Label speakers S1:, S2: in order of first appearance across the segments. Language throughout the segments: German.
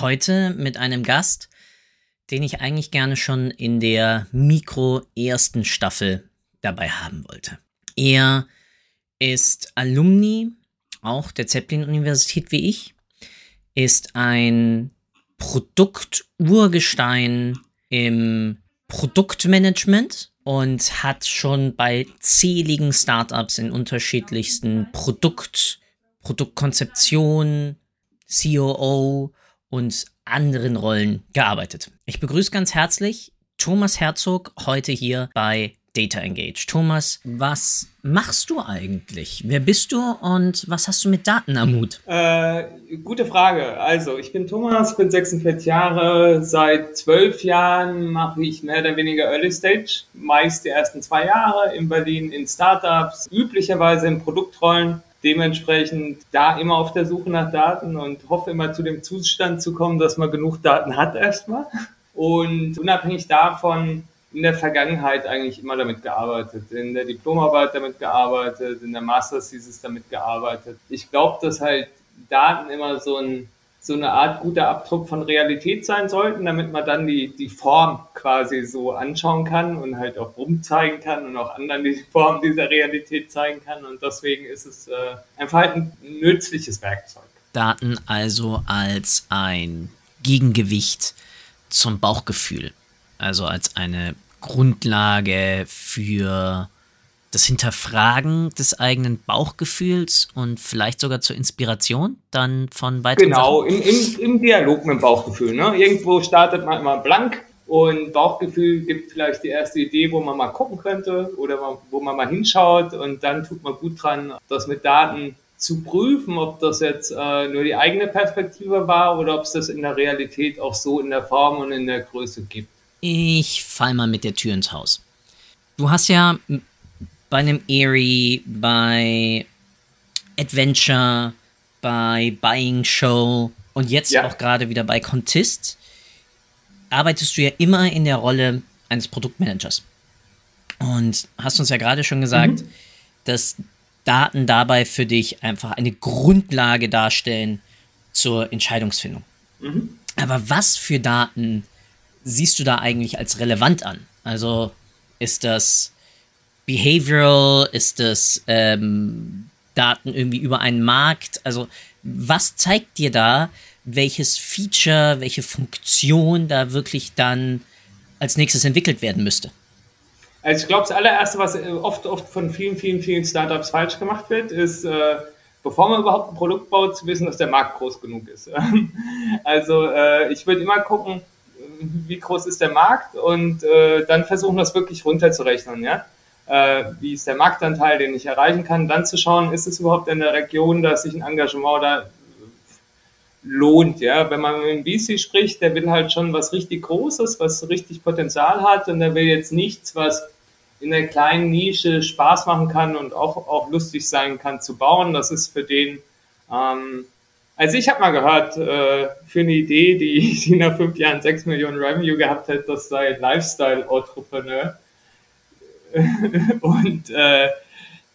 S1: Heute mit einem Gast, den ich eigentlich gerne schon in der Mikro ersten Staffel dabei haben wollte. Er ist Alumni auch der Zeppelin-Universität wie ich, ist ein Produkturgestein im Produktmanagement und hat schon bei zähligen Startups in unterschiedlichsten Produkt, Produktkonzeption, COO und anderen Rollen gearbeitet. Ich begrüße ganz herzlich Thomas Herzog heute hier bei Data Engage. Thomas, was machst du eigentlich? Wer bist du und was hast du mit Daten am Hut?
S2: Äh, gute Frage. Also, ich bin Thomas, bin 46 Jahre. Seit zwölf Jahren mache ich mehr oder weniger Early Stage, meist die ersten zwei Jahre in Berlin in Startups, üblicherweise in Produktrollen dementsprechend da immer auf der Suche nach Daten und hoffe immer zu dem Zustand zu kommen, dass man genug Daten hat erstmal. Und unabhängig davon in der Vergangenheit eigentlich immer damit gearbeitet, in der Diplomarbeit damit gearbeitet, in der Masters Thesis damit gearbeitet. Ich glaube, dass halt Daten immer so ein so eine Art guter Abdruck von Realität sein sollten, damit man dann die, die Form quasi so anschauen kann und halt auch rumzeigen kann und auch anderen die Form dieser Realität zeigen kann. Und deswegen ist es äh, einfach halt ein nützliches Werkzeug.
S1: Daten also als ein Gegengewicht zum Bauchgefühl, also als eine Grundlage für das Hinterfragen des eigenen Bauchgefühls und vielleicht sogar zur Inspiration dann von weiteren
S2: Genau, im, im, im, Dialog mit dem Bauchgefühl. Ne? Irgendwo startet man immer blank und Bauchgefühl gibt vielleicht die erste Idee, wo man mal gucken könnte oder wo man mal hinschaut und dann tut man gut dran, das mit Daten zu prüfen, ob das jetzt äh, nur die eigene Perspektive war oder ob es das in der Realität auch so in der Form und in der Größe gibt.
S1: Ich fall mal mit der Tür ins Haus. Du hast ja bei einem Eerie, bei Adventure, bei Buying Show und jetzt ja. auch gerade wieder bei Contist, arbeitest du ja immer in der Rolle eines Produktmanagers. Und hast uns ja gerade schon gesagt, mhm. dass Daten dabei für dich einfach eine Grundlage darstellen zur Entscheidungsfindung. Mhm. Aber was für Daten siehst du da eigentlich als relevant an? Also ist das behavioral? Ist das ähm, Daten irgendwie über einen Markt? Also was zeigt dir da, welches Feature, welche Funktion da wirklich dann als nächstes entwickelt werden müsste?
S2: Also ich glaube, das allererste, was äh, oft, oft von vielen, vielen, vielen Startups falsch gemacht wird, ist, äh, bevor man überhaupt ein Produkt baut, zu wissen, dass der Markt groß genug ist. also äh, ich würde immer gucken, wie groß ist der Markt und äh, dann versuchen, das wirklich runterzurechnen. Ja? Äh, wie ist der Marktanteil, den ich erreichen kann, dann zu schauen, ist es überhaupt in der Region, dass sich ein Engagement da lohnt. Ja, wenn man mit dem VC spricht, der will halt schon was richtig Großes, was richtig Potenzial hat und der will jetzt nichts, was in der kleinen Nische Spaß machen kann und auch, auch lustig sein kann zu bauen. Das ist für den, ähm, also ich habe mal gehört, äh, für eine Idee, die, die nach fünf Jahren sechs Millionen Revenue gehabt hat, das sei Lifestyle-Entrepreneur. und äh,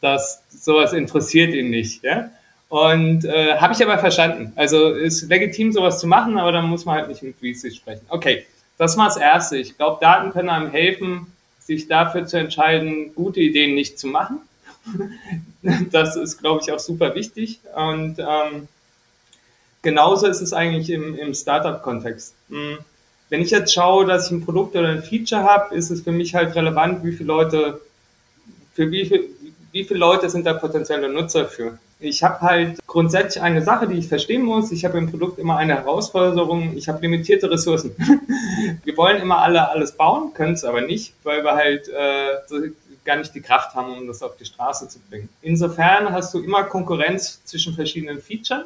S2: das sowas interessiert ihn nicht. Ja? Und äh, habe ich aber verstanden. Also ist legitim, sowas zu machen, aber dann muss man halt nicht mit VC sprechen. Okay, das war das Erste. Ich glaube, Daten können einem helfen, sich dafür zu entscheiden, gute Ideen nicht zu machen. das ist, glaube ich, auch super wichtig. Und ähm, genauso ist es eigentlich im, im Startup-Kontext. Hm wenn ich jetzt schaue, dass ich ein Produkt oder ein Feature habe, ist es für mich halt relevant, wie viele Leute, für wie, viel, wie viele Leute sind da potenzielle Nutzer für. Ich habe halt grundsätzlich eine Sache, die ich verstehen muss. Ich habe im Produkt immer eine Herausforderung. Ich habe limitierte Ressourcen. wir wollen immer alle alles bauen, können es aber nicht, weil wir halt äh, gar nicht die Kraft haben, um das auf die Straße zu bringen. Insofern hast du immer Konkurrenz zwischen verschiedenen Features.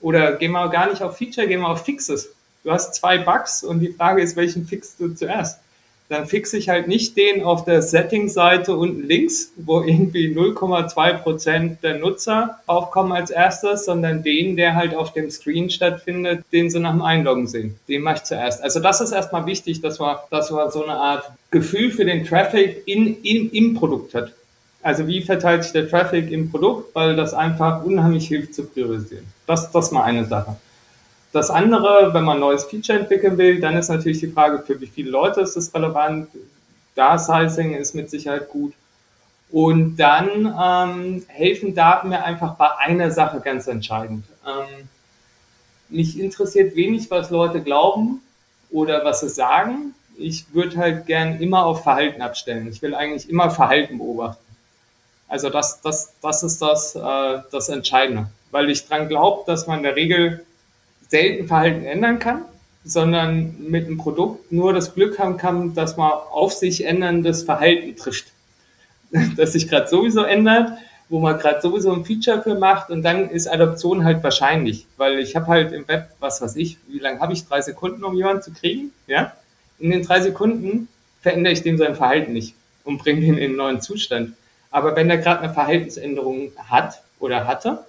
S2: Oder gehen wir gar nicht auf Feature, gehen wir auf Fixes. Du hast zwei Bugs und die Frage ist, welchen fixst du zuerst? Dann fixe ich halt nicht den auf der Settings-Seite unten links, wo irgendwie 0,2% der Nutzer aufkommen als erstes, sondern den, der halt auf dem Screen stattfindet, den sie nach dem Einloggen sehen. Den mache ich zuerst. Also das ist erstmal wichtig, dass man, dass man so eine Art Gefühl für den Traffic in, in, im Produkt hat. Also wie verteilt sich der Traffic im Produkt, weil das einfach unheimlich hilft zu priorisieren. Das, das ist mal eine Sache. Das andere, wenn man ein neues Feature entwickeln will, dann ist natürlich die Frage, für wie viele Leute ist das relevant. Da Sizing ist mit Sicherheit gut. Und dann ähm, helfen Daten mir einfach bei einer Sache ganz entscheidend. Ähm, mich interessiert wenig, was Leute glauben oder was sie sagen. Ich würde halt gern immer auf Verhalten abstellen. Ich will eigentlich immer Verhalten beobachten. Also das, das, das ist das, äh, das Entscheidende, weil ich dran glaube, dass man in der Regel selten Verhalten ändern kann, sondern mit einem Produkt nur das Glück haben kann, dass man auf sich änderndes Verhalten trifft. Das sich gerade sowieso ändert, wo man gerade sowieso ein Feature für macht und dann ist Adoption halt wahrscheinlich, weil ich habe halt im Web, was weiß ich, wie lange habe ich? Drei Sekunden, um jemanden zu kriegen? Ja? In den drei Sekunden verändere ich dem sein Verhalten nicht und bringe ihn in einen neuen Zustand. Aber wenn er gerade eine Verhaltensänderung hat oder hatte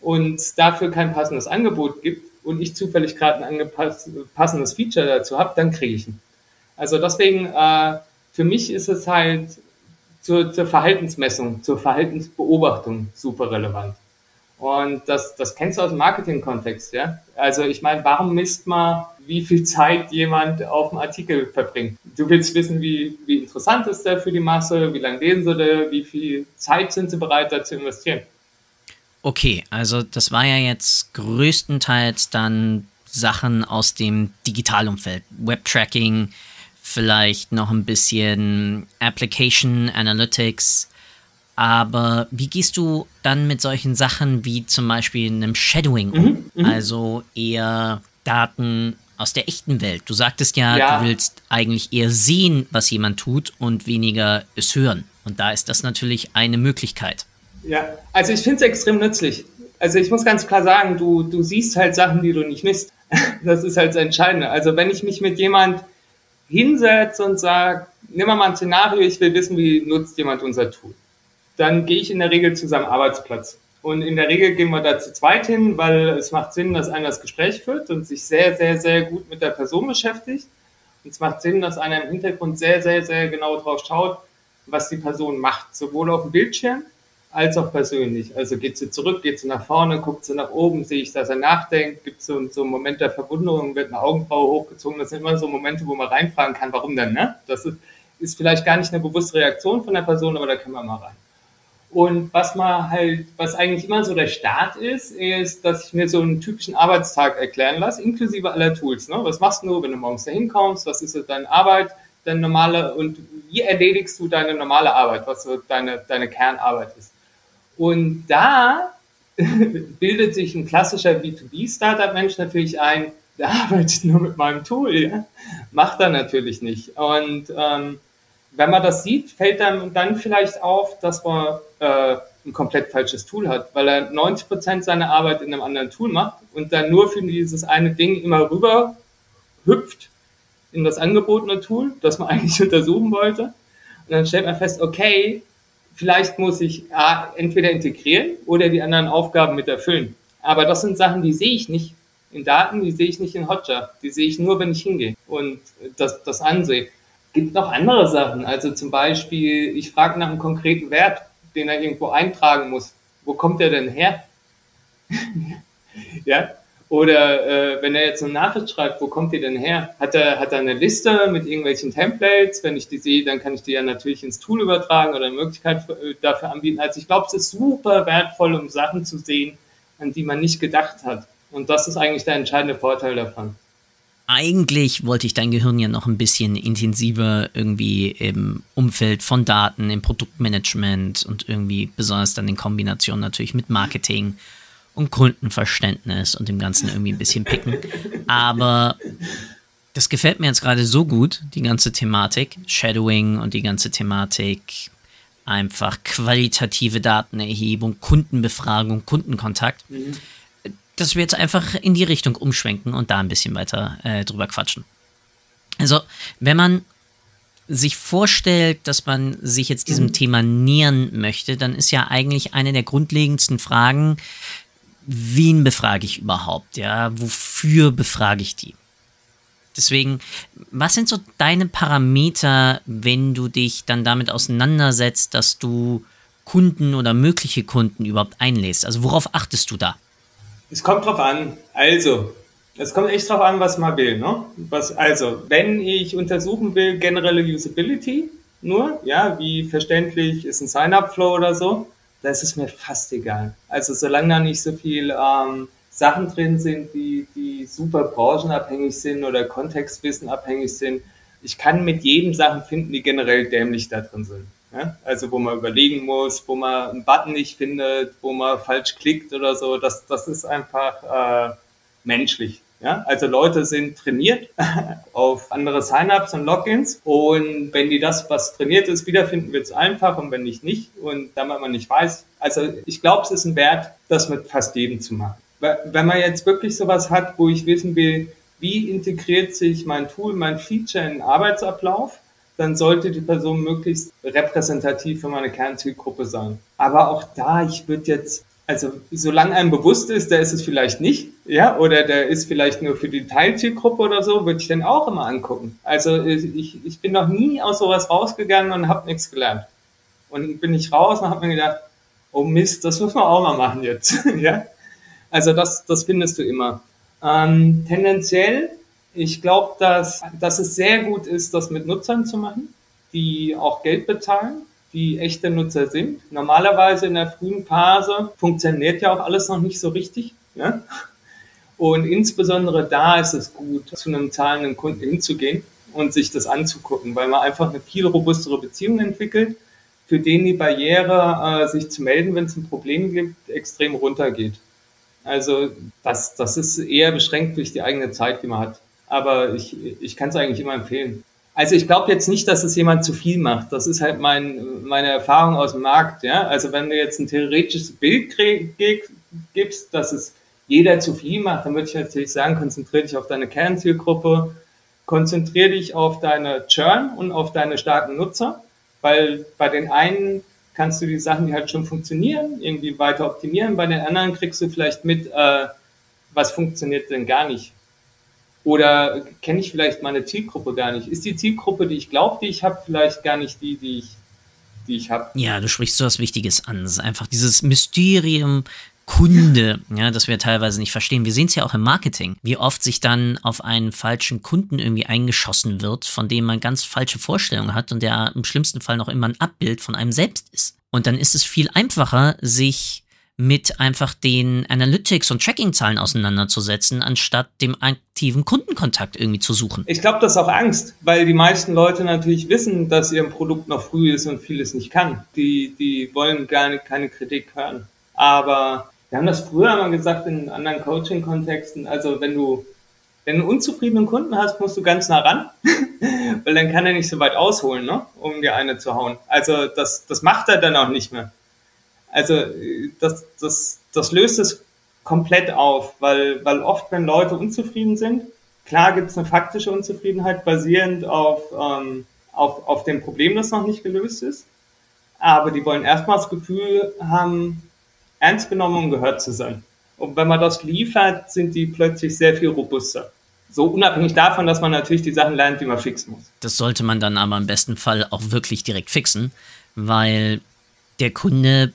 S2: und dafür kein passendes Angebot gibt, und ich zufällig gerade ein passendes Feature dazu habe, dann kriege ich ihn. Also deswegen, äh, für mich ist es halt zur, zur Verhaltensmessung, zur Verhaltensbeobachtung super relevant. Und das, das kennst du aus dem Marketing-Kontext, ja? Also ich meine, warum misst man, wie viel Zeit jemand auf dem Artikel verbringt? Du willst wissen, wie, wie interessant ist der für die Masse, wie lange lesen sie da, wie viel Zeit sind sie bereit, da zu investieren?
S1: Okay, also das war ja jetzt größtenteils dann Sachen aus dem Digitalumfeld. Webtracking, vielleicht noch ein bisschen Application Analytics. Aber wie gehst du dann mit solchen Sachen wie zum Beispiel einem Shadowing um? Mhm, mhm. also eher Daten aus der echten Welt. Du sagtest ja, ja, du willst eigentlich eher sehen, was jemand tut und weniger es hören. Und da ist das natürlich eine Möglichkeit.
S2: Ja, also ich finde es extrem nützlich. Also ich muss ganz klar sagen, du, du siehst halt Sachen, die du nicht misst. Das ist halt das Entscheidende. Also wenn ich mich mit jemand hinsetze und sage, nimm mal ein Szenario, ich will wissen, wie nutzt jemand unser Tool, dann gehe ich in der Regel zu seinem Arbeitsplatz. Und in der Regel gehen wir da zu zweit hin, weil es macht Sinn, dass einer das Gespräch führt und sich sehr, sehr, sehr gut mit der Person beschäftigt. Und es macht Sinn, dass einer im Hintergrund sehr, sehr, sehr genau drauf schaut, was die Person macht, sowohl auf dem Bildschirm als auch persönlich. Also geht sie zurück, geht sie nach vorne, guckt sie nach oben, sehe ich, dass er nachdenkt, gibt so, so einen Moment der Verwunderung, wird eine Augenbraue hochgezogen. Das sind immer so Momente, wo man reinfragen kann, warum denn, ne? Das ist, ist vielleicht gar nicht eine bewusste Reaktion von der Person, aber da kann man mal rein. Und was man halt, was eigentlich immer so der Start ist, ist, dass ich mir so einen typischen Arbeitstag erklären lasse, inklusive aller Tools. Ne? Was machst du, wenn du morgens da hinkommst? Was ist deine Arbeit, deine normale, und wie erledigst du deine normale Arbeit, was so deine, deine Kernarbeit ist? Und da bildet sich ein klassischer B2B-Startup-Mensch natürlich ein, der arbeitet nur mit meinem Tool, ja? macht er natürlich nicht. Und ähm, wenn man das sieht, fällt einem dann vielleicht auf, dass man äh, ein komplett falsches Tool hat, weil er 90 Prozent seiner Arbeit in einem anderen Tool macht und dann nur für dieses eine Ding immer rüber hüpft in das angebotene Tool, das man eigentlich untersuchen wollte. Und dann stellt man fest, okay, vielleicht muss ich A, entweder integrieren oder die anderen Aufgaben mit erfüllen. Aber das sind Sachen, die sehe ich nicht in Daten, die sehe ich nicht in Hotjar. Die sehe ich nur, wenn ich hingehe und das, das ansehe. Gibt noch andere Sachen. Also zum Beispiel, ich frage nach einem konkreten Wert, den er irgendwo eintragen muss. Wo kommt der denn her? ja, oder äh, wenn er jetzt eine Nachricht schreibt, wo kommt die denn her? Hat er, hat er eine Liste mit irgendwelchen Templates? Wenn ich die sehe, dann kann ich die ja natürlich ins Tool übertragen oder eine Möglichkeit äh, dafür anbieten. Also ich glaube, es ist super wertvoll, um Sachen zu sehen, an die man nicht gedacht hat. Und das ist eigentlich der entscheidende Vorteil davon.
S1: Eigentlich wollte ich dein Gehirn ja noch ein bisschen intensiver irgendwie im Umfeld von Daten, im Produktmanagement und irgendwie besonders dann in Kombination natürlich mit Marketing und Kundenverständnis und dem Ganzen irgendwie ein bisschen picken. Aber das gefällt mir jetzt gerade so gut, die ganze Thematik, Shadowing und die ganze Thematik, einfach qualitative Datenerhebung, Kundenbefragung, Kundenkontakt. Mhm. dass wir jetzt einfach in die Richtung umschwenken und da ein bisschen weiter äh, drüber quatschen. Also, wenn man sich vorstellt, dass man sich jetzt diesem mhm. Thema nähern möchte, dann ist ja eigentlich eine der grundlegendsten Fragen, wen befrage ich überhaupt? Ja, wofür befrage ich die? Deswegen, was sind so deine Parameter, wenn du dich dann damit auseinandersetzt, dass du Kunden oder mögliche Kunden überhaupt einlädst? Also worauf achtest du da?
S2: Es kommt drauf an. Also, es kommt echt drauf an, was man will. Ne? Was, also, wenn ich untersuchen will, generelle Usability nur, ja, wie verständlich ist ein Sign-up-Flow oder so, da ist es mir fast egal. Also, solange da nicht so viel ähm, Sachen drin sind, die, die super branchenabhängig sind oder kontextwissenabhängig sind, ich kann mit jedem Sachen finden, die generell dämlich da drin sind. Ja? Also wo man überlegen muss, wo man einen Button nicht findet, wo man falsch klickt oder so, das, das ist einfach äh, menschlich. Ja, also Leute sind trainiert auf andere Sign-ups und Logins und wenn die das, was trainiert ist, wiederfinden, wird es einfach und wenn nicht, nicht. Und damit man nicht weiß, also ich glaube, es ist ein Wert, das mit fast jedem zu machen. Wenn man jetzt wirklich sowas hat, wo ich wissen will, wie integriert sich mein Tool, mein Feature in den Arbeitsablauf, dann sollte die Person möglichst repräsentativ für meine Kernzielgruppe sein. Aber auch da, ich würde jetzt also solange einem bewusst ist, der ist es vielleicht nicht, ja, oder der ist vielleicht nur für die Teilzielgruppe oder so, würde ich den auch immer angucken. Also ich, ich bin noch nie aus sowas rausgegangen und habe nichts gelernt. Und bin ich raus und habe mir gedacht, oh Mist, das muss man auch mal machen jetzt, ja. Also das, das findest du immer. Ähm, tendenziell, ich glaube, dass, dass es sehr gut ist, das mit Nutzern zu machen, die auch Geld bezahlen die echte Nutzer sind. Normalerweise in der frühen Phase funktioniert ja auch alles noch nicht so richtig. Ja? Und insbesondere da ist es gut, zu einem zahlenden Kunden hinzugehen und sich das anzugucken, weil man einfach eine viel robustere Beziehung entwickelt, für den die Barriere, äh, sich zu melden, wenn es ein Problem gibt, extrem runtergeht. Also das, das ist eher beschränkt durch die eigene Zeit, die man hat. Aber ich, ich kann es eigentlich immer empfehlen. Also ich glaube jetzt nicht, dass es jemand zu viel macht. Das ist halt mein, meine Erfahrung aus dem Markt. Ja? Also wenn du jetzt ein theoretisches Bild gibst, dass es jeder zu viel macht, dann würde ich natürlich sagen, konzentriere dich auf deine Kernzielgruppe, konzentriere dich auf deine Churn und auf deine starken Nutzer, weil bei den einen kannst du die Sachen, die halt schon funktionieren, irgendwie weiter optimieren, bei den anderen kriegst du vielleicht mit, äh, was funktioniert denn gar nicht. Oder kenne ich vielleicht meine Zielgruppe gar nicht? Ist die Zielgruppe, die ich glaube, die ich habe, vielleicht gar nicht die, die ich, die ich habe?
S1: Ja, du sprichst so was Wichtiges an. Es ist einfach dieses Mysterium Kunde, ja, das wir teilweise nicht verstehen. Wir sehen es ja auch im Marketing, wie oft sich dann auf einen falschen Kunden irgendwie eingeschossen wird, von dem man ganz falsche Vorstellungen hat und der im schlimmsten Fall noch immer ein Abbild von einem selbst ist. Und dann ist es viel einfacher, sich mit einfach den Analytics und Tracking-Zahlen auseinanderzusetzen, anstatt dem aktiven Kundenkontakt irgendwie zu suchen.
S2: Ich glaube, das ist auch Angst, weil die meisten Leute natürlich wissen, dass ihr Produkt noch früh ist und vieles nicht kann. Die, die wollen gar nicht, keine Kritik hören. Aber wir haben das früher mal gesagt in anderen Coaching-Kontexten. Also wenn du, wenn du einen unzufriedenen Kunden hast, musst du ganz nah ran, weil dann kann er nicht so weit ausholen, ne? um dir eine zu hauen. Also das, das macht er dann auch nicht mehr. Also das, das, das löst es komplett auf, weil, weil oft, wenn Leute unzufrieden sind, klar gibt es eine faktische Unzufriedenheit basierend auf, ähm, auf, auf dem Problem, das noch nicht gelöst ist. Aber die wollen erstmal das Gefühl haben, ernst genommen und gehört zu sein. Und wenn man das liefert, sind die plötzlich sehr viel robuster. So unabhängig davon, dass man natürlich die Sachen lernt, die man fixen muss.
S1: Das sollte man dann aber im besten Fall auch wirklich direkt fixen, weil der Kunde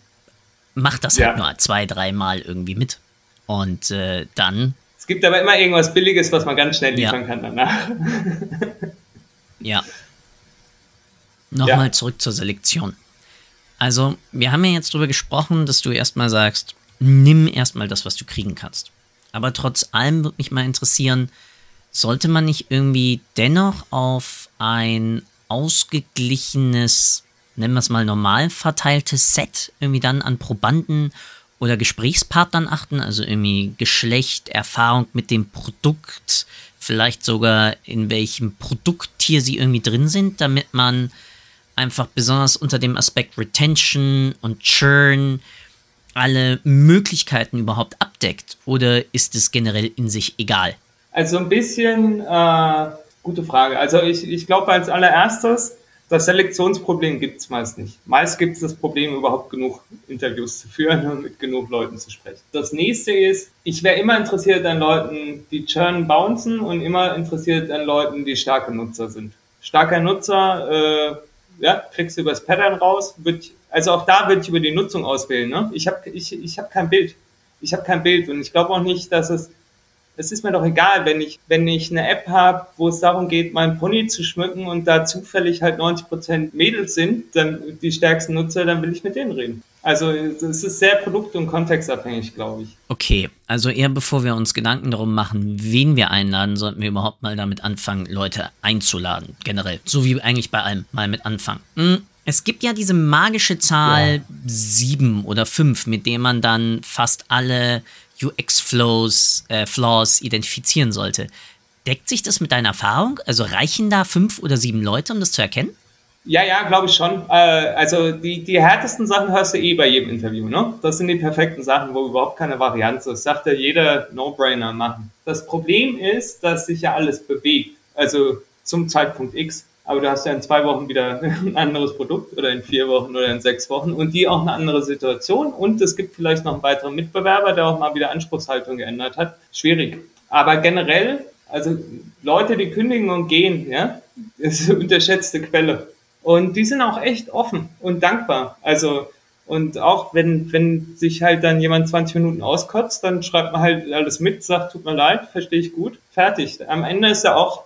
S1: macht das halt ja. halt nur zwei, dreimal irgendwie mit. Und äh, dann.
S2: Es gibt aber immer irgendwas Billiges, was man ganz schnell liefern ja. kann danach.
S1: ja. Nochmal ja. zurück zur Selektion. Also, wir haben ja jetzt darüber gesprochen, dass du erstmal sagst, nimm erstmal das, was du kriegen kannst. Aber trotz allem würde mich mal interessieren, sollte man nicht irgendwie dennoch auf ein ausgeglichenes nennen wir es mal normal verteiltes Set irgendwie dann an Probanden oder Gesprächspartnern achten, also irgendwie Geschlecht, Erfahrung mit dem Produkt, vielleicht sogar in welchem Produkttier sie irgendwie drin sind, damit man einfach besonders unter dem Aspekt Retention und Churn alle Möglichkeiten überhaupt abdeckt? Oder ist es generell in sich egal?
S2: Also ein bisschen, äh, gute Frage. Also ich, ich glaube als allererstes, das Selektionsproblem gibt es meist nicht. Meist gibt es das Problem, überhaupt genug Interviews zu führen und mit genug Leuten zu sprechen. Das nächste ist, ich wäre immer interessiert an Leuten, die Churn bouncen und immer interessiert an Leuten, die starke Nutzer sind. Starker Nutzer, äh, ja, kriegst du übers Pattern raus. Wird, also auch da würde ich über die Nutzung auswählen. Ne? Ich habe ich, ich hab kein Bild. Ich habe kein Bild und ich glaube auch nicht, dass es es ist mir doch egal, wenn ich, wenn ich eine App habe, wo es darum geht, meinen Pony zu schmücken und da zufällig halt 90 Prozent Mädels sind, dann die stärksten Nutzer, dann will ich mit denen reden. Also es ist sehr produkt- und kontextabhängig, glaube ich.
S1: Okay, also eher bevor wir uns Gedanken darum machen, wen wir einladen, sollten wir überhaupt mal damit anfangen, Leute einzuladen, generell. So wie eigentlich bei allem, mal mit anfangen. Hm. Es gibt ja diese magische Zahl ja. sieben oder fünf, mit der man dann fast alle UX-Flows, äh, Flaws identifizieren sollte. Deckt sich das mit deiner Erfahrung? Also reichen da fünf oder sieben Leute, um das zu erkennen?
S2: Ja, ja, glaube ich schon. Äh, also die, die härtesten Sachen hörst du eh bei jedem Interview. Ne? Das sind die perfekten Sachen, wo überhaupt keine Varianz ist. Sagt ja jeder No-Brainer machen. Das Problem ist, dass sich ja alles bewegt. Also zum Zeitpunkt X aber du hast ja in zwei Wochen wieder ein anderes Produkt oder in vier Wochen oder in sechs Wochen und die auch eine andere Situation und es gibt vielleicht noch einen weiteren Mitbewerber, der auch mal wieder Anspruchshaltung geändert hat. Schwierig. Aber generell, also Leute, die kündigen und gehen, ja, ist eine unterschätzte Quelle. Und die sind auch echt offen und dankbar. Also, und auch wenn, wenn sich halt dann jemand 20 Minuten auskotzt, dann schreibt man halt alles mit, sagt, tut mir leid, verstehe ich gut, fertig. Am Ende ist er auch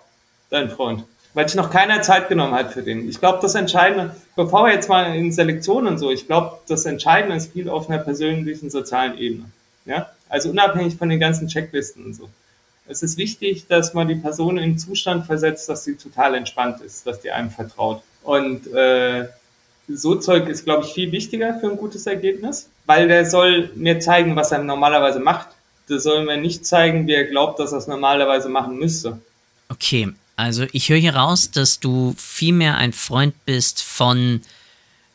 S2: dein Freund weil sich noch keiner Zeit genommen hat für den. Ich glaube, das Entscheidende, bevor wir jetzt mal in Selektionen so, ich glaube, das Entscheidende ist viel auf einer persönlichen, sozialen Ebene. Ja? Also unabhängig von den ganzen Checklisten und so. Es ist wichtig, dass man die Person in den Zustand versetzt, dass sie total entspannt ist, dass die einem vertraut. Und äh, so Zeug ist, glaube ich, viel wichtiger für ein gutes Ergebnis, weil der soll mir zeigen, was er normalerweise macht. Der soll mir nicht zeigen, wie er glaubt, dass er es normalerweise machen müsste.
S1: Okay, also ich höre hier raus, dass du vielmehr ein Freund bist von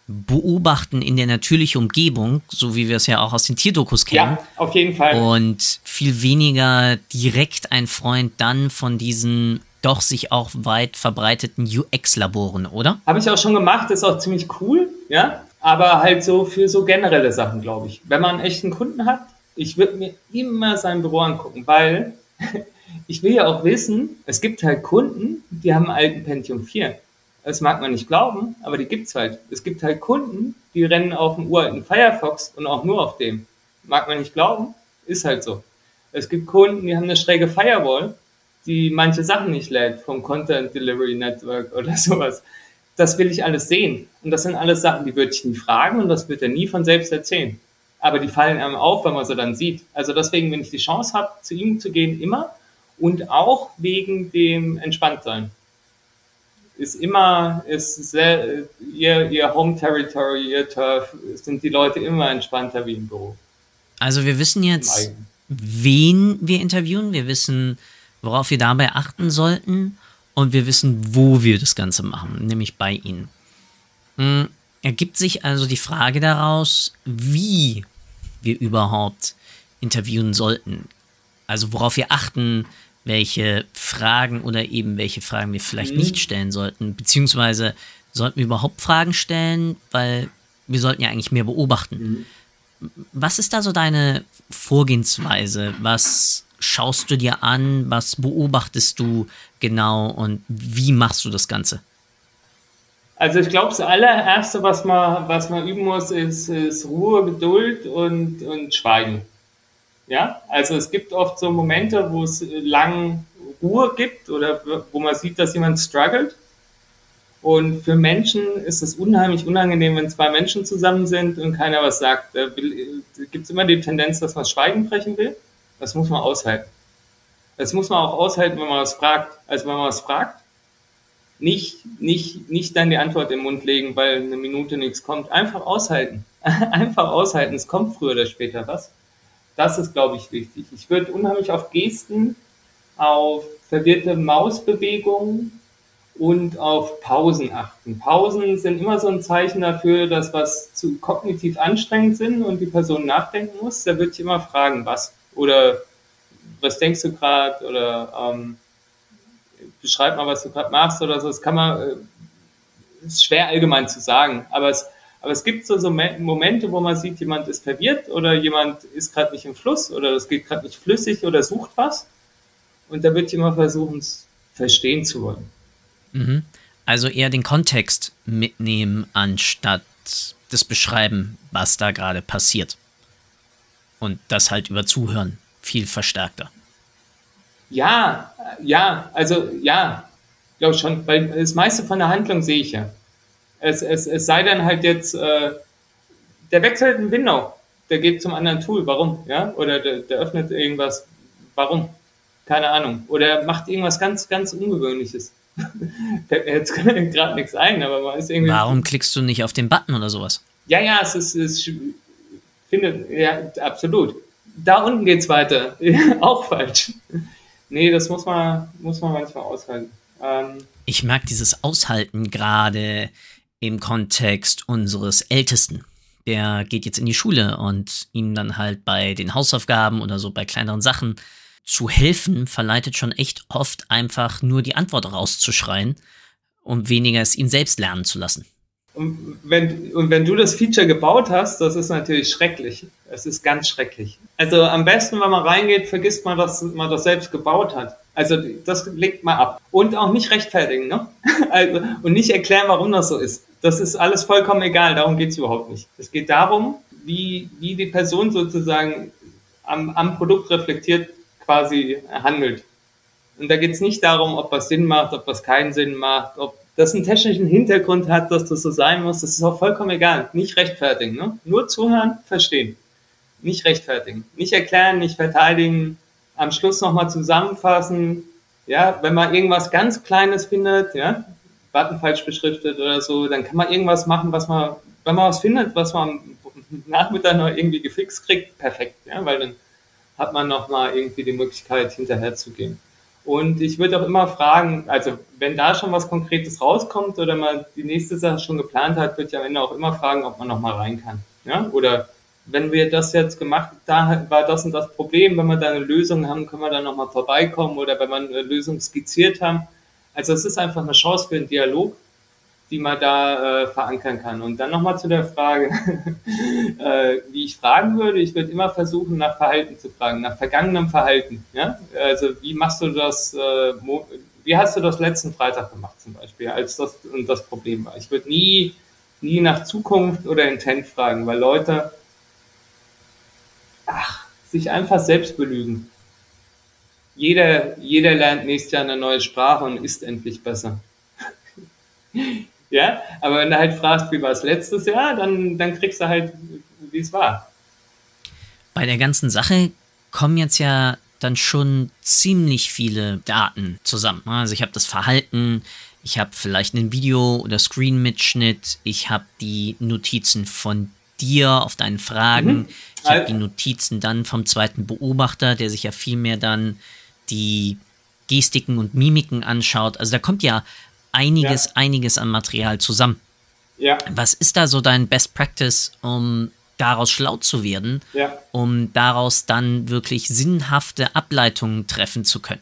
S1: Beobachten in der natürlichen Umgebung, so wie wir es ja auch aus den Tierdokus kennen.
S2: Ja, auf jeden Fall.
S1: Und viel weniger direkt ein Freund dann von diesen doch sich auch weit verbreiteten UX-Laboren, oder?
S2: Habe ich auch schon gemacht, ist auch ziemlich cool, ja. Aber halt so für so generelle Sachen, glaube ich. Wenn man einen echten Kunden hat, ich würde mir immer sein Büro angucken, weil ich will ja auch wissen, es gibt halt Kunden, die haben einen alten Pentium 4. Das mag man nicht glauben, aber die gibt's halt. Es gibt halt Kunden, die rennen auf dem uralten Firefox und auch nur auf dem. Mag man nicht glauben, ist halt so. Es gibt Kunden, die haben eine schräge Firewall, die manche Sachen nicht lädt, vom Content Delivery Network oder sowas. Das will ich alles sehen. Und das sind alles Sachen, die würde ich nie fragen und das wird er nie von selbst erzählen. Aber die fallen einem auf, wenn man sie dann sieht. Also deswegen, wenn ich die Chance habe, zu ihm zu gehen, immer und auch wegen dem Entspanntsein. Ist immer, ist sehr, ihr, ihr Home Territory, ihr Turf, sind die Leute immer entspannter wie im Büro.
S1: Also wir wissen jetzt, wen wir interviewen, wir wissen, worauf wir dabei achten sollten und wir wissen, wo wir das Ganze machen, nämlich bei Ihnen. Hm, ergibt sich also die Frage daraus, wie wir überhaupt interviewen sollten. Also worauf wir achten, welche Fragen oder eben welche Fragen wir vielleicht mhm. nicht stellen sollten, beziehungsweise sollten wir überhaupt Fragen stellen, weil wir sollten ja eigentlich mehr beobachten. Mhm. Was ist da so deine Vorgehensweise? Was schaust du dir an? Was beobachtest du genau und wie machst du das Ganze?
S2: Also ich glaube, das allererste, was man, was man üben muss, ist, ist Ruhe, Geduld und, und Schweigen. Ja, also es gibt oft so Momente, wo es lang Ruhe gibt oder wo man sieht, dass jemand struggelt. Und für Menschen ist es unheimlich unangenehm, wenn zwei Menschen zusammen sind und keiner was sagt. Da gibt es immer die Tendenz, dass man Schweigen brechen will. Das muss man aushalten. Das muss man auch aushalten, wenn man was fragt. Also wenn man was fragt, nicht, nicht, nicht dann die Antwort im Mund legen, weil eine Minute nichts kommt. Einfach aushalten. Einfach aushalten. Es kommt früher oder später was. Das ist, glaube ich, wichtig. Ich würde unheimlich auf Gesten, auf verwirrte Mausbewegungen und auf Pausen achten. Pausen sind immer so ein Zeichen dafür, dass was zu kognitiv anstrengend sind und die Person nachdenken muss. Da würde ich immer fragen, was oder was denkst du gerade oder ähm, beschreib mal, was du gerade machst oder so. Das kann man, äh, ist schwer allgemein zu sagen, aber es, aber es gibt so, so Momente, wo man sieht, jemand ist verwirrt oder jemand ist gerade nicht im Fluss oder es geht gerade nicht flüssig oder sucht was. Und da würde ich immer versuchen, es verstehen zu wollen.
S1: Mhm. Also eher den Kontext mitnehmen, anstatt das Beschreiben, was da gerade passiert. Und das halt über Zuhören viel verstärkter.
S2: Ja, ja, also ja, glaube schon, weil das meiste von der Handlung sehe ich ja. Es, es, es sei dann halt jetzt, äh, der wechselt in Window, der geht zum anderen Tool, warum? Ja, oder der, der öffnet irgendwas, warum? Keine Ahnung. Oder macht irgendwas ganz, ganz Ungewöhnliches. Fällt mir jetzt gerade nichts ein, aber man ist irgendwie.
S1: Warum klickst du nicht auf den Button oder sowas?
S2: Ja, ja, es ist, es finde, ja, absolut. Da unten geht's weiter. Auch falsch. Nee, das muss man, muss man manchmal aushalten. Ähm,
S1: ich mag dieses Aushalten gerade im Kontext unseres Ältesten. Der geht jetzt in die Schule und ihm dann halt bei den Hausaufgaben oder so bei kleineren Sachen zu helfen, verleitet schon echt oft einfach nur die Antwort rauszuschreien, um weniger es ihm selbst lernen zu lassen.
S2: Und wenn, und wenn du das Feature gebaut hast, das ist natürlich schrecklich. Es ist ganz schrecklich. Also am besten, wenn man reingeht, vergisst man, dass man das selbst gebaut hat. Also das legt mal ab. Und auch nicht rechtfertigen, ne? Also, und nicht erklären, warum das so ist. Das ist alles vollkommen egal, darum geht es überhaupt nicht. Es geht darum, wie, wie die Person sozusagen am, am Produkt reflektiert quasi handelt. Und da geht es nicht darum, ob was Sinn macht, ob was keinen Sinn macht, ob das einen technischen Hintergrund hat, dass das so sein muss. Das ist auch vollkommen egal. Nicht rechtfertigen. Ne? Nur zuhören, verstehen. Nicht rechtfertigen. Nicht erklären, nicht verteidigen. Am Schluss nochmal zusammenfassen. Ja, wenn man irgendwas ganz Kleines findet, ja, Button falsch beschriftet oder so, dann kann man irgendwas machen, was man, wenn man was findet, was man am Nachmittag noch irgendwie gefixt kriegt, perfekt, ja, weil dann hat man nochmal irgendwie die Möglichkeit, hinterher zu gehen. Und ich würde auch immer fragen, also wenn da schon was Konkretes rauskommt oder man die nächste Sache schon geplant hat, würde ich am Ende auch immer fragen, ob man nochmal rein kann. Ja? Oder wenn wir das jetzt gemacht, da war das und das Problem, wenn wir da eine Lösung haben, können wir da nochmal vorbeikommen oder wenn wir eine Lösung skizziert haben. Also es ist einfach eine Chance für einen Dialog die man da äh, verankern kann. Und dann nochmal zu der Frage, äh, wie ich fragen würde. Ich würde immer versuchen, nach Verhalten zu fragen, nach vergangenem Verhalten. Ja? Also wie machst du das, äh, wie hast du das letzten Freitag gemacht zum Beispiel, als das und das Problem war. Ich würde nie, nie nach Zukunft oder Intent fragen, weil Leute ach, sich einfach selbst belügen. Jeder, jeder lernt nächstes Jahr eine neue Sprache und ist endlich besser. Ja, aber wenn du halt fragst, wie war es letztes Jahr, dann, dann kriegst du halt, wie es war.
S1: Bei der ganzen Sache kommen jetzt ja dann schon ziemlich viele Daten zusammen. Also ich habe das Verhalten, ich habe vielleicht einen Video- oder Screen-Mitschnitt, ich habe die Notizen von dir auf deinen Fragen, mhm. ich habe die Notizen dann vom zweiten Beobachter, der sich ja viel mehr dann die Gestiken und Mimiken anschaut. Also da kommt ja einiges, ja. einiges an Material zusammen. Ja. Was ist da so dein Best Practice, um daraus schlau zu werden, ja. um daraus dann wirklich sinnhafte Ableitungen treffen zu können?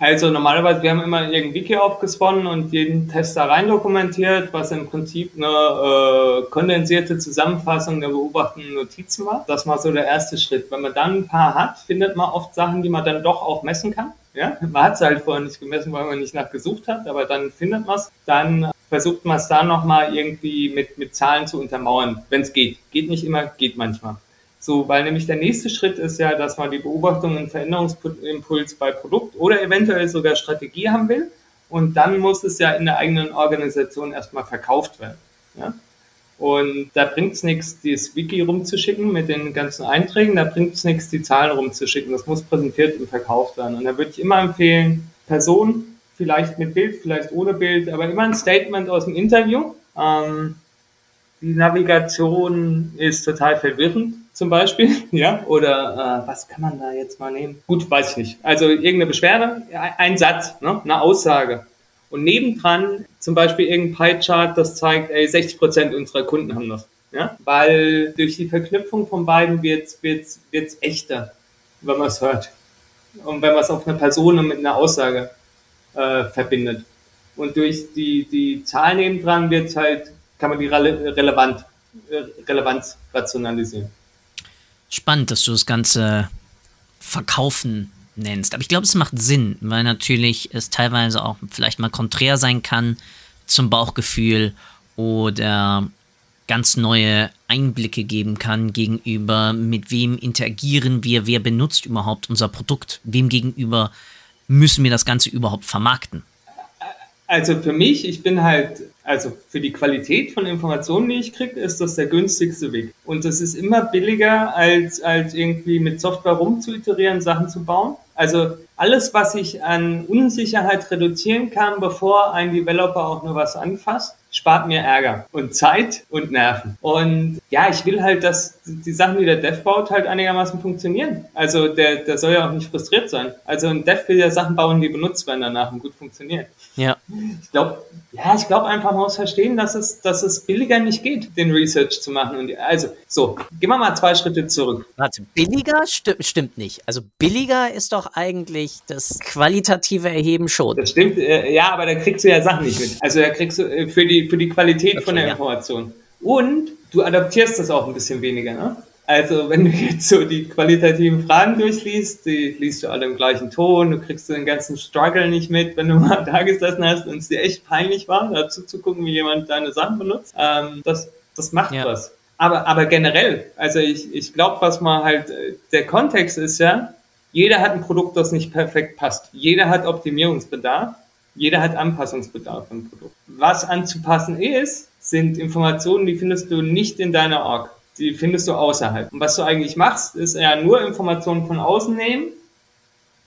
S2: Also normalerweise, wir haben immer irgendein Wiki aufgesponnen und jeden Test da rein dokumentiert, was im Prinzip eine äh, kondensierte Zusammenfassung der beobachtenden Notizen war. Das war so der erste Schritt. Wenn man dann ein paar hat, findet man oft Sachen, die man dann doch auch messen kann. Ja? Man hat es halt vorher nicht gemessen, weil man nicht nachgesucht hat, aber dann findet man es. Dann versucht man es da nochmal irgendwie mit, mit Zahlen zu untermauern, wenn es geht. Geht nicht immer, geht manchmal. So, weil nämlich der nächste Schritt ist ja, dass man die Beobachtung und Veränderungsimpuls bei Produkt oder eventuell sogar Strategie haben will. Und dann muss es ja in der eigenen Organisation erstmal verkauft werden. Ja? Und da bringt es nichts, dieses Wiki rumzuschicken mit den ganzen Einträgen, da bringt es nichts, die Zahlen rumzuschicken. Das muss präsentiert und verkauft werden. Und da würde ich immer empfehlen, Person, vielleicht mit Bild, vielleicht ohne Bild, aber immer ein Statement aus dem Interview. Ähm, die Navigation ist total verwirrend zum Beispiel, ja, oder äh, was kann man da jetzt mal nehmen? Gut, weiß ich nicht. Also irgendeine Beschwerde, ein Satz, ne? eine Aussage. Und nebendran zum Beispiel irgendein Pie-Chart, das zeigt, ey, 60 Prozent unserer Kunden haben das. Ja? Weil durch die Verknüpfung von beiden wird es wird's, wird's echter, wenn man es hört. Und wenn man es auf eine Person mit einer Aussage äh, verbindet. Und durch die, die Zahl nebendran wird halt, kann man die Rele relevant, äh, Relevanz rationalisieren.
S1: Spannend, dass du das Ganze verkaufen nennst. Aber ich glaube, es macht Sinn, weil natürlich es teilweise auch vielleicht mal konträr sein kann zum Bauchgefühl oder ganz neue Einblicke geben kann gegenüber, mit wem interagieren wir, wer benutzt überhaupt unser Produkt, wem gegenüber müssen wir das Ganze überhaupt vermarkten.
S2: Also für mich, ich bin halt, also für die Qualität von Informationen, die ich kriege, ist das der günstigste Weg. Und das ist immer billiger, als, als irgendwie mit Software rumzuiterieren, Sachen zu bauen. Also alles, was ich an Unsicherheit reduzieren kann, bevor ein Developer auch nur was anfasst, spart mir Ärger und Zeit und Nerven. Und ja, ich will halt, dass die Sachen, die der Dev baut, halt einigermaßen funktionieren. Also der, der soll ja auch nicht frustriert sein. Also ein Dev will ja Sachen bauen, die benutzt werden danach und gut funktionieren.
S1: Ja.
S2: Ich glaube, ja, ich glaube einfach, man muss verstehen, dass es, dass es billiger nicht geht, den Research zu machen. Und also, so, gehen wir mal zwei Schritte zurück.
S1: Warte, billiger Sti stimmt nicht. Also billiger ist doch eigentlich das qualitative Erheben schon.
S2: Das stimmt, äh, ja, aber da kriegst du ja Sachen nicht mit. Also da kriegst du äh, für die, für die Qualität okay, von der ja. Information. Und du adaptierst das auch ein bisschen weniger, ne? Also wenn du jetzt so die qualitativen Fragen durchliest, die liest du alle im gleichen Ton, du kriegst den ganzen Struggle nicht mit, wenn du mal da gesessen hast und es dir echt peinlich war, dazu zu gucken, wie jemand deine Sachen benutzt. Ähm, das, das macht ja. was. Aber, aber generell, also ich, ich glaube, was man halt, der Kontext ist ja, jeder hat ein Produkt, das nicht perfekt passt. Jeder hat Optimierungsbedarf. Jeder hat Anpassungsbedarf im Produkt. Was anzupassen ist, sind Informationen, die findest du nicht in deiner Org die findest du außerhalb. Und was du eigentlich machst, ist ja nur Informationen von außen nehmen,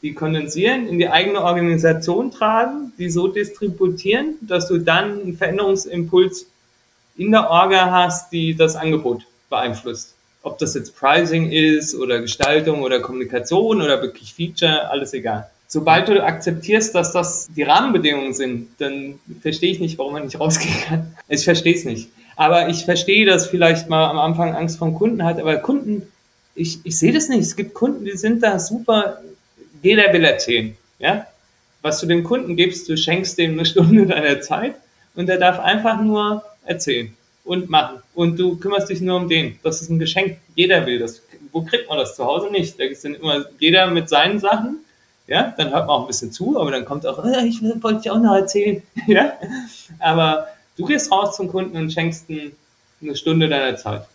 S2: die kondensieren, in die eigene Organisation tragen, die so distributieren, dass du dann einen Veränderungsimpuls in der Orga hast, die das Angebot beeinflusst. Ob das jetzt Pricing ist oder Gestaltung oder Kommunikation oder wirklich Feature, alles egal. Sobald du akzeptierst, dass das die Rahmenbedingungen sind, dann verstehe ich nicht, warum man nicht rausgehen kann. Ich verstehe es nicht. Aber ich verstehe, dass vielleicht mal am Anfang Angst vom Kunden hat, aber Kunden, ich, ich sehe das nicht. Es gibt Kunden, die sind da super, jeder will erzählen. Ja? Was du dem Kunden gibst, du schenkst dem eine Stunde deiner Zeit und der darf einfach nur erzählen und machen. Und du kümmerst dich nur um den. Das ist ein Geschenk. Jeder will das. Wo kriegt man das zu Hause nicht? Da ist dann immer jeder mit seinen Sachen. Ja, dann hört man auch ein bisschen zu, aber dann kommt auch, äh, ich wollte dir auch noch erzählen. ja, aber Du gehst raus zum Kunden und schenkst eine Stunde deiner Zeit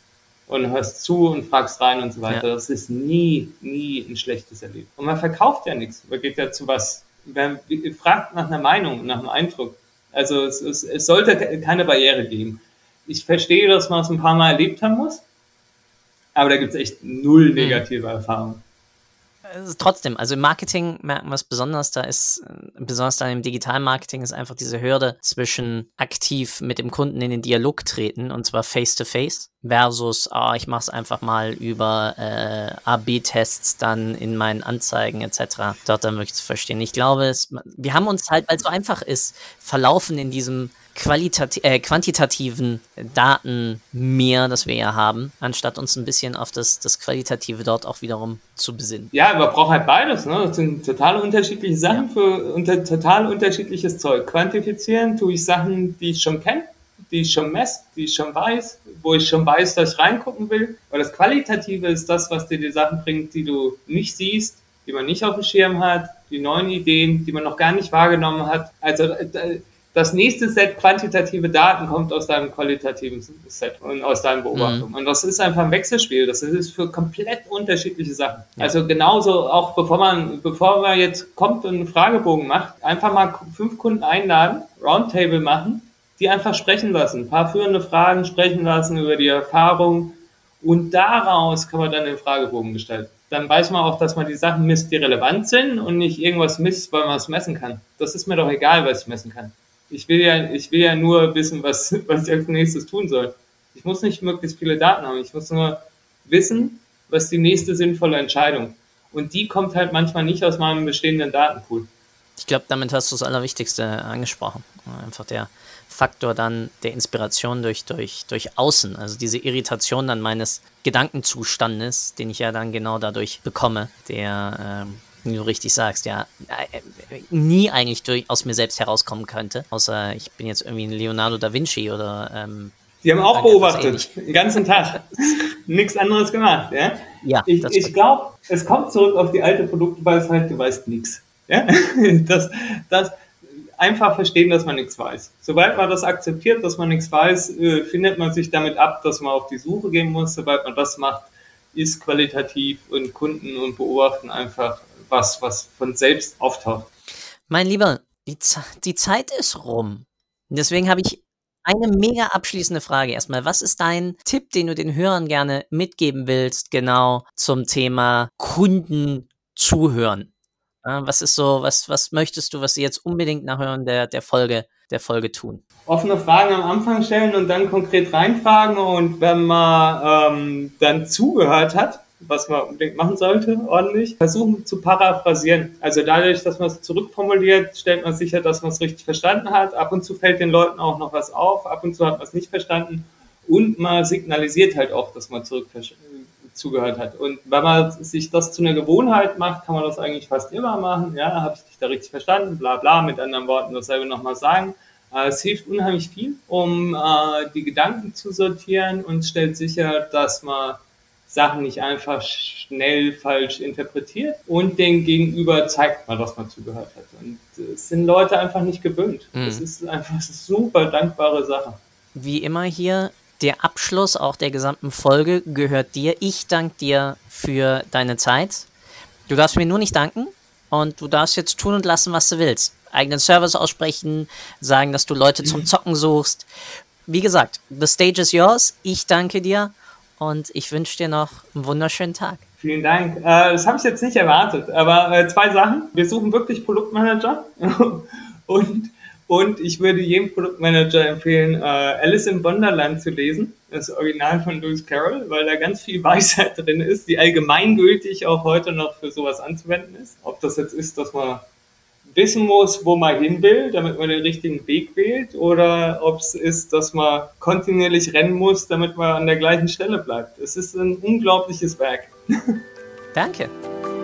S2: und hörst zu und fragst rein und so weiter. Ja. Das ist nie, nie ein schlechtes Erlebnis. Und man verkauft ja nichts. Man geht ja zu was. Man fragt nach einer Meinung, nach einem Eindruck. Also es, es, es sollte keine Barriere geben. Ich verstehe, dass man es ein paar Mal erlebt haben muss, aber da gibt es echt null hm. negative Erfahrungen
S1: trotzdem, also im Marketing merken wir es besonders, da ist, äh, besonders dann im Digitalmarketing ist einfach diese Hürde zwischen aktiv mit dem Kunden in den Dialog treten und zwar face to face versus, ah, ich mache es einfach mal über äh, AB-Tests dann in meinen Anzeigen etc. Dort dann wirklich zu verstehen. Ich glaube, es, wir haben uns halt, weil es so einfach ist, verlaufen in diesem äh, quantitativen Daten mehr, das wir ja haben, anstatt uns ein bisschen auf das, das Qualitative dort auch wiederum zu besinnen.
S2: Ja, man braucht halt beides. Ne? Das sind total unterschiedliche Sachen ja. für unter, total unterschiedliches Zeug. Quantifizieren tue ich Sachen, die ich schon kenne, die ich schon messe, die ich schon weiß, wo ich schon weiß, dass ich reingucken will. Aber das Qualitative ist das, was dir die Sachen bringt, die du nicht siehst, die man nicht auf dem Schirm hat, die neuen Ideen, die man noch gar nicht wahrgenommen hat. Also äh, das nächste Set quantitative Daten kommt aus deinem qualitativen Set und aus deinen Beobachtungen. Mhm. Und das ist einfach ein Wechselspiel. Das ist für komplett unterschiedliche Sachen. Ja. Also genauso auch bevor man, bevor man jetzt kommt und einen Fragebogen macht, einfach mal fünf Kunden einladen, Roundtable machen, die einfach sprechen lassen, ein paar führende Fragen sprechen lassen über die Erfahrung und daraus kann man dann den Fragebogen gestalten. Dann weiß man auch, dass man die Sachen misst, die relevant sind und nicht irgendwas misst, weil man es messen kann. Das ist mir doch egal, was ich messen kann. Ich will ja, ich will ja nur wissen, was, was ich als nächstes tun soll. Ich muss nicht möglichst viele Daten haben. Ich muss nur wissen, was die nächste sinnvolle Entscheidung. Und die kommt halt manchmal nicht aus meinem bestehenden Datenpool.
S1: Ich glaube, damit hast du das Allerwichtigste angesprochen. Einfach der Faktor dann der Inspiration durch, durch, durch Außen, also diese Irritation dann meines Gedankenzustandes, den ich ja dann genau dadurch bekomme, der, ähm, wie du richtig sagst, ja, äh, nie eigentlich durch, aus mir selbst herauskommen könnte, außer ich bin jetzt irgendwie ein Leonardo da Vinci oder ähm,
S2: die haben auch beobachtet, den ganzen Tag. nichts anderes gemacht. Ja,
S1: ja
S2: ich, ich glaube, es kommt zurück auf die alte Produktweisheit, du weißt nichts. Ja? Das, das, einfach verstehen, dass man nichts weiß. Sobald man das akzeptiert, dass man nichts weiß, äh, findet man sich damit ab, dass man auf die Suche gehen muss. Sobald man das macht, ist qualitativ und Kunden und beobachten einfach was, was von selbst auftaucht.
S1: Mein Lieber, die, die Zeit ist rum. Deswegen habe ich eine mega abschließende Frage erstmal. Was ist dein Tipp, den du den Hörern gerne mitgeben willst, genau zum Thema Kunden zuhören? Was ist so, was, was möchtest du, was sie jetzt unbedingt nachhören der, der Folge, der Folge tun?
S2: Offene Fragen am Anfang stellen und dann konkret reinfragen und wenn man ähm, dann zugehört hat, was man unbedingt machen sollte, ordentlich, versuchen zu paraphrasieren. Also dadurch, dass man es zurückformuliert, stellt man sicher, dass man es richtig verstanden hat. Ab und zu fällt den Leuten auch noch was auf, ab und zu hat man es nicht verstanden und man signalisiert halt auch, dass man zurück zugehört hat. Und wenn man sich das zu einer Gewohnheit macht, kann man das eigentlich fast immer machen. Ja, habe ich dich da richtig verstanden? Bla bla, mit anderen Worten dasselbe nochmal sagen. Äh, es hilft unheimlich viel, um äh, die Gedanken zu sortieren und stellt sicher, dass man Sachen nicht einfach schnell falsch interpretiert und den Gegenüber zeigt man, dass man zugehört hat. Und es sind Leute einfach nicht gewöhnt. Mhm. Das ist einfach eine super dankbare Sache.
S1: Wie immer hier der Abschluss auch der gesamten Folge gehört dir. Ich danke dir für deine Zeit. Du darfst mir nur nicht danken und du darfst jetzt tun und lassen, was du willst. Eigenen Service aussprechen, sagen, dass du Leute zum Zocken suchst. Wie gesagt, the stage is yours. Ich danke dir und ich wünsche dir noch einen wunderschönen Tag.
S2: Vielen Dank. Äh, das habe ich jetzt nicht erwartet, aber äh, zwei Sachen. Wir suchen wirklich Produktmanager und und ich würde jedem Produktmanager empfehlen, äh, Alice im Wonderland zu lesen, das Original von Lewis Carroll, weil da ganz viel Weisheit drin ist, die allgemeingültig auch heute noch für sowas anzuwenden ist. Ob das jetzt ist, dass man wissen muss, wo man hin will, damit man den richtigen Weg wählt, oder ob es ist, dass man kontinuierlich rennen muss, damit man an der gleichen Stelle bleibt. Es ist ein unglaubliches Werk.
S1: Danke.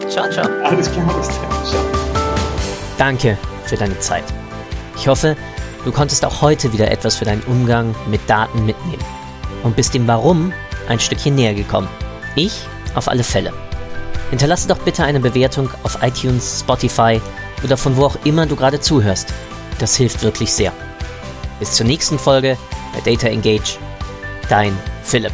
S1: Ciao, ciao.
S2: Alles klar, bis dann. Ciao.
S1: Danke für deine Zeit. Ich hoffe, du konntest auch heute wieder etwas für deinen Umgang mit Daten mitnehmen und bist dem Warum ein Stückchen näher gekommen. Ich auf alle Fälle. Hinterlasse doch bitte eine Bewertung auf iTunes, Spotify oder von wo auch immer du gerade zuhörst. Das hilft wirklich sehr. Bis zur nächsten Folge bei Data Engage. Dein Philipp.